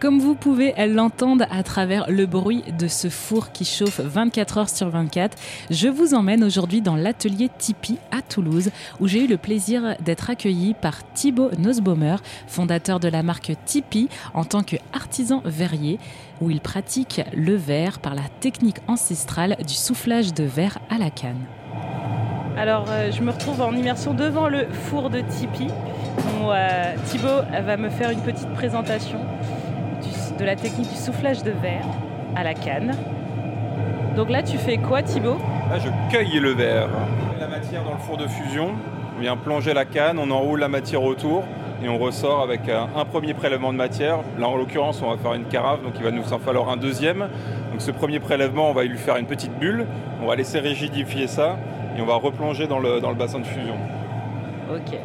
Comme vous pouvez l'entendre à travers le bruit de ce four qui chauffe 24 heures sur 24, je vous emmène aujourd'hui dans l'atelier Tipeee à Toulouse où j'ai eu le plaisir d'être accueilli par Thibaut Nussbaumer, fondateur de la marque Tipeee en tant qu'artisan verrier où il pratique le verre par la technique ancestrale du soufflage de verre à la canne. Alors, euh, je me retrouve en immersion devant le four de Tipeee. Euh, Thibaut va me faire une petite présentation de la technique du soufflage de verre à la canne. Donc là, tu fais quoi, Thibaut? Là, je cueille le verre. La matière dans le four de fusion, on vient plonger la canne, on enroule la matière autour et on ressort avec un premier prélèvement de matière. Là, en l'occurrence, on va faire une carafe, donc il va nous en falloir un deuxième. Donc ce premier prélèvement, on va lui faire une petite bulle, on va laisser rigidifier ça et on va replonger dans le, dans le bassin de fusion. Ok,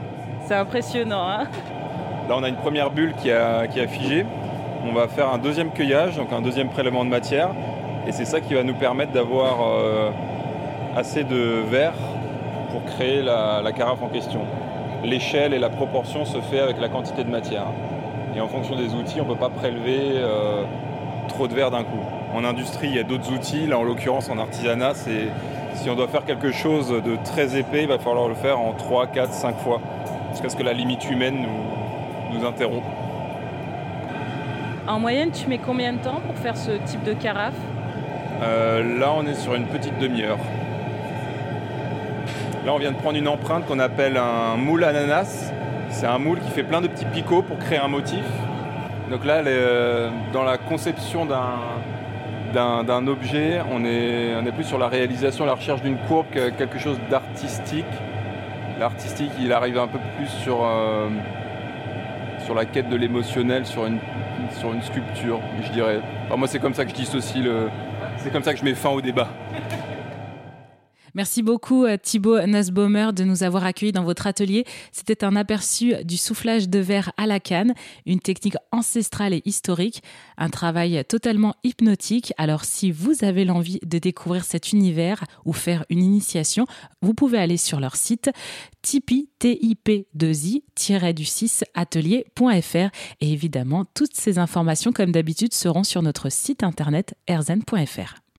c'est impressionnant. Hein? Là, on a une première bulle qui a, qui a figé. On va faire un deuxième cueillage, donc un deuxième prélèvement de matière. Et c'est ça qui va nous permettre d'avoir euh, assez de verre pour créer la, carafe en question. L'échelle et la proportion se fait avec la quantité de matière. Et en fonction des outils, on ne peut pas prélever euh, trop de verre d'un coup. En industrie, il y a d'autres outils. Là, en l'occurrence, en artisanat, c'est si on doit faire quelque chose de très épais, il va falloir le faire en 3, 4, 5 fois. Jusqu'à ce que la limite humaine nous, nous interrompt. En moyenne, tu mets combien de temps pour faire ce type de carafe euh, Là, on est sur une petite demi-heure. Là, on vient de prendre une empreinte qu'on appelle un moule ananas. C'est un moule qui fait plein de petits picots pour créer un motif. Donc là, euh, dans la conception d'un objet, on est, plus sur la réalisation, la recherche d'une courbe que quelque chose d'artistique. L'artistique, il arrive un peu plus sur, euh, sur la quête de l'émotionnel, sur une, sculpture, je dirais. moi, c'est comme ça que je dissocie le. C'est comme ça que je mets fin au débat. Merci beaucoup euh, Thibaut Nussbaumer de nous avoir accueillis dans votre atelier. C'était un aperçu du soufflage de verre à la canne, une technique ancestrale et historique, un travail totalement hypnotique. Alors si vous avez l'envie de découvrir cet univers ou faire une initiation, vous pouvez aller sur leur site tipeee, tip 2 i 6 atelier.fr et évidemment toutes ces informations comme d'habitude seront sur notre site internet erzen.fr.